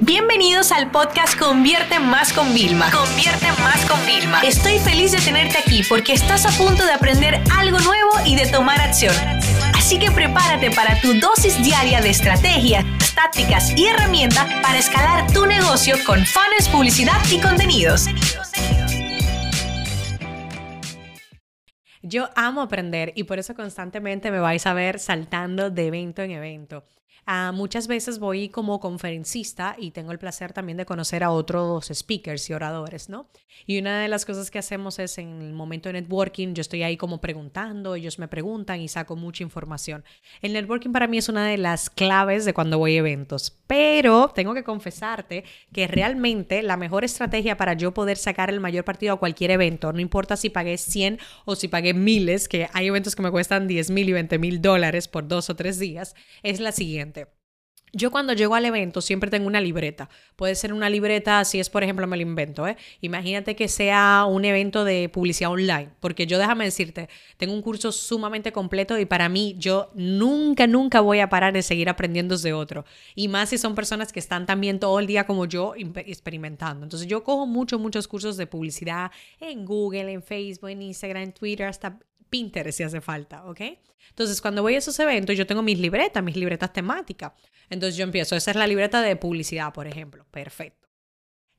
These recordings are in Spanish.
Bienvenidos al podcast Convierte Más con Vilma. Convierte Más con Vilma. Estoy feliz de tenerte aquí porque estás a punto de aprender algo nuevo y de tomar acción. Así que prepárate para tu dosis diaria de estrategias, tácticas y herramientas para escalar tu negocio con fans, publicidad y contenidos. Yo amo aprender y por eso constantemente me vais a ver saltando de evento en evento. Ah, muchas veces voy como conferencista y tengo el placer también de conocer a otros speakers y oradores, ¿no? Y una de las cosas que hacemos es en el momento de networking, yo estoy ahí como preguntando, ellos me preguntan y saco mucha información. El networking para mí es una de las claves de cuando voy a eventos, pero tengo que confesarte que realmente la mejor estrategia para yo poder sacar el mayor partido a cualquier evento, no importa si pagué 100 o si pagué miles, que hay eventos que me cuestan 10 mil y 20 mil dólares por dos o tres días, es la siguiente. Yo cuando llego al evento siempre tengo una libreta. Puede ser una libreta, si es por ejemplo, me lo invento, ¿eh? Imagínate que sea un evento de publicidad online, porque yo déjame decirte, tengo un curso sumamente completo y para mí yo nunca, nunca voy a parar de seguir aprendiendo de otro. Y más si son personas que están también todo el día como yo experimentando. Entonces yo cojo muchos, muchos cursos de publicidad en Google, en Facebook, en Instagram, en Twitter, hasta Pinterest si hace falta, ¿ok? Entonces, cuando voy a esos eventos, yo tengo mis libretas, mis libretas temáticas. Entonces, yo empiezo, esa es la libreta de publicidad, por ejemplo. Perfecto.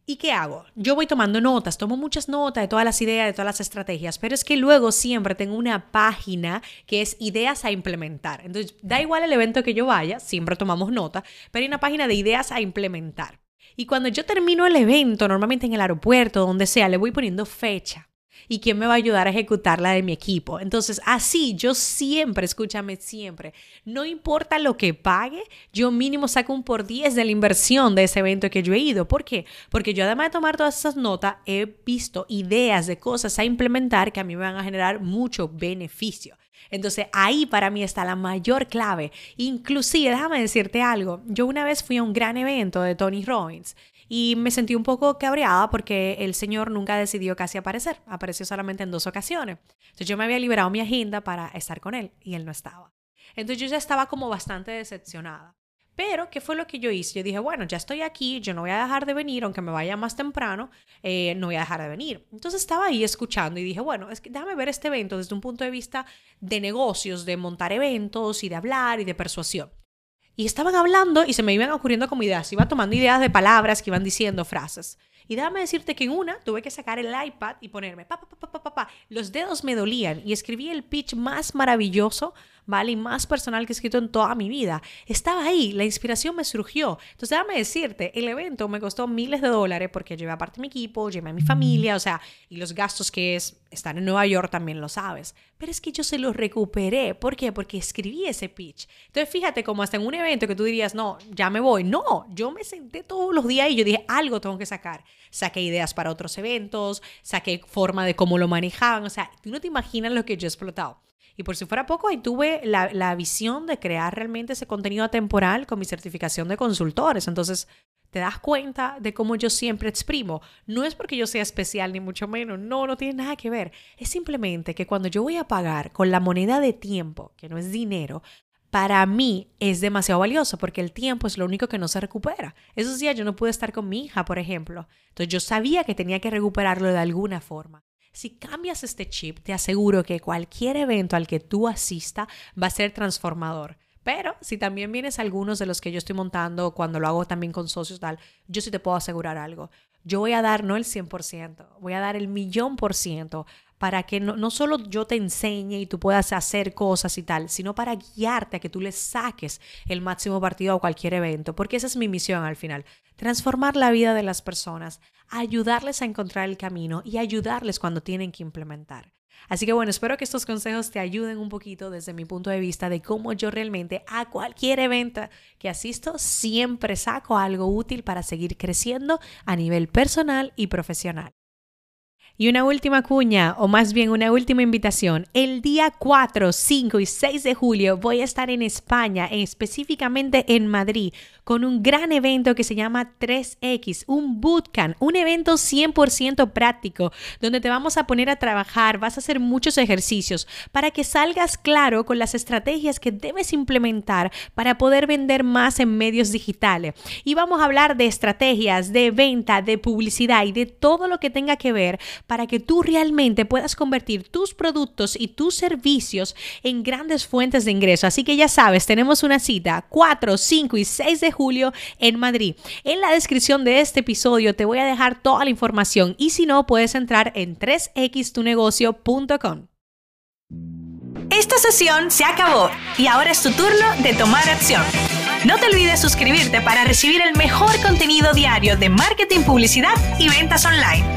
¿Y qué hago? Yo voy tomando notas, tomo muchas notas de todas las ideas, de todas las estrategias, pero es que luego siempre tengo una página que es ideas a implementar. Entonces, da igual el evento que yo vaya, siempre tomamos nota, pero hay una página de ideas a implementar. Y cuando yo termino el evento, normalmente en el aeropuerto, donde sea, le voy poniendo fecha y quién me va a ayudar a ejecutar la de mi equipo. Entonces, así yo siempre, escúchame siempre, no importa lo que pague, yo mínimo saco un por 10 de la inversión de ese evento que yo he ido. ¿Por qué? Porque yo además de tomar todas esas notas, he visto ideas de cosas a implementar que a mí me van a generar mucho beneficio. Entonces ahí para mí está la mayor clave. Inclusive, déjame decirte algo, yo una vez fui a un gran evento de Tony Robbins y me sentí un poco cabreada porque el señor nunca decidió casi aparecer, apareció solamente en dos ocasiones. Entonces yo me había liberado mi agenda para estar con él y él no estaba. Entonces yo ya estaba como bastante decepcionada. Pero, ¿qué fue lo que yo hice? Yo dije, bueno, ya estoy aquí, yo no voy a dejar de venir, aunque me vaya más temprano, eh, no voy a dejar de venir. Entonces estaba ahí escuchando y dije, bueno, es que déjame ver este evento desde un punto de vista de negocios, de montar eventos y de hablar y de persuasión. Y estaban hablando y se me iban ocurriendo como ideas. Iba tomando ideas de palabras que iban diciendo frases. Y déjame decirte que en una tuve que sacar el iPad y ponerme, pa, Los dedos me dolían y escribí el pitch más maravilloso ¿vale? Y más personal que he escrito en toda mi vida. Estaba ahí, la inspiración me surgió. Entonces, déjame decirte, el evento me costó miles de dólares porque llevé aparte mi equipo, llevé a mi familia, o sea, y los gastos que es estar en Nueva York también lo sabes. Pero es que yo se los recuperé. ¿Por qué? Porque escribí ese pitch. Entonces, fíjate como hasta en un evento que tú dirías, no, ya me voy. No, yo me senté todos los días y yo dije, algo tengo que sacar. Saqué ideas para otros eventos, saqué forma de cómo lo manejaban. O sea, tú no te imaginas lo que yo he explotado. Y por si fuera poco, ahí tuve la, la visión de crear realmente ese contenido atemporal con mi certificación de consultores. Entonces, te das cuenta de cómo yo siempre exprimo. No es porque yo sea especial, ni mucho menos. No, no tiene nada que ver. Es simplemente que cuando yo voy a pagar con la moneda de tiempo, que no es dinero, para mí es demasiado valioso porque el tiempo es lo único que no se recupera. Esos días yo no pude estar con mi hija, por ejemplo. Entonces yo sabía que tenía que recuperarlo de alguna forma. Si cambias este chip, te aseguro que cualquier evento al que tú asista va a ser transformador. Pero si también vienes a algunos de los que yo estoy montando, cuando lo hago también con socios tal, yo sí te puedo asegurar algo. Yo voy a dar no el 100%, voy a dar el millón por ciento para que no, no, solo yo te enseñe y tú puedas hacer cosas y tal, sino para guiarte a que tú le saques el máximo partido a cualquier evento, porque esa es mi misión al final, transformar la vida de las personas, ayudarles a encontrar el camino y ayudarles cuando tienen que implementar. Así que bueno, espero que estos consejos te ayuden un poquito desde mi punto de vista de cómo yo realmente a cualquier evento que asisto siempre saco algo útil para seguir creciendo a nivel personal y profesional. Y una última cuña, o más bien una última invitación. El día 4, 5 y 6 de julio voy a estar en España, específicamente en Madrid, con un gran evento que se llama 3X, un bootcamp, un evento 100% práctico, donde te vamos a poner a trabajar, vas a hacer muchos ejercicios para que salgas claro con las estrategias que debes implementar para poder vender más en medios digitales. Y vamos a hablar de estrategias de venta, de publicidad y de todo lo que tenga que ver para que tú realmente puedas convertir tus productos y tus servicios en grandes fuentes de ingreso. Así que ya sabes, tenemos una cita 4, 5 y 6 de julio en Madrid. En la descripción de este episodio te voy a dejar toda la información y si no, puedes entrar en 3xtunegocio.com. Esta sesión se acabó y ahora es tu turno de tomar acción. No te olvides suscribirte para recibir el mejor contenido diario de marketing, publicidad y ventas online.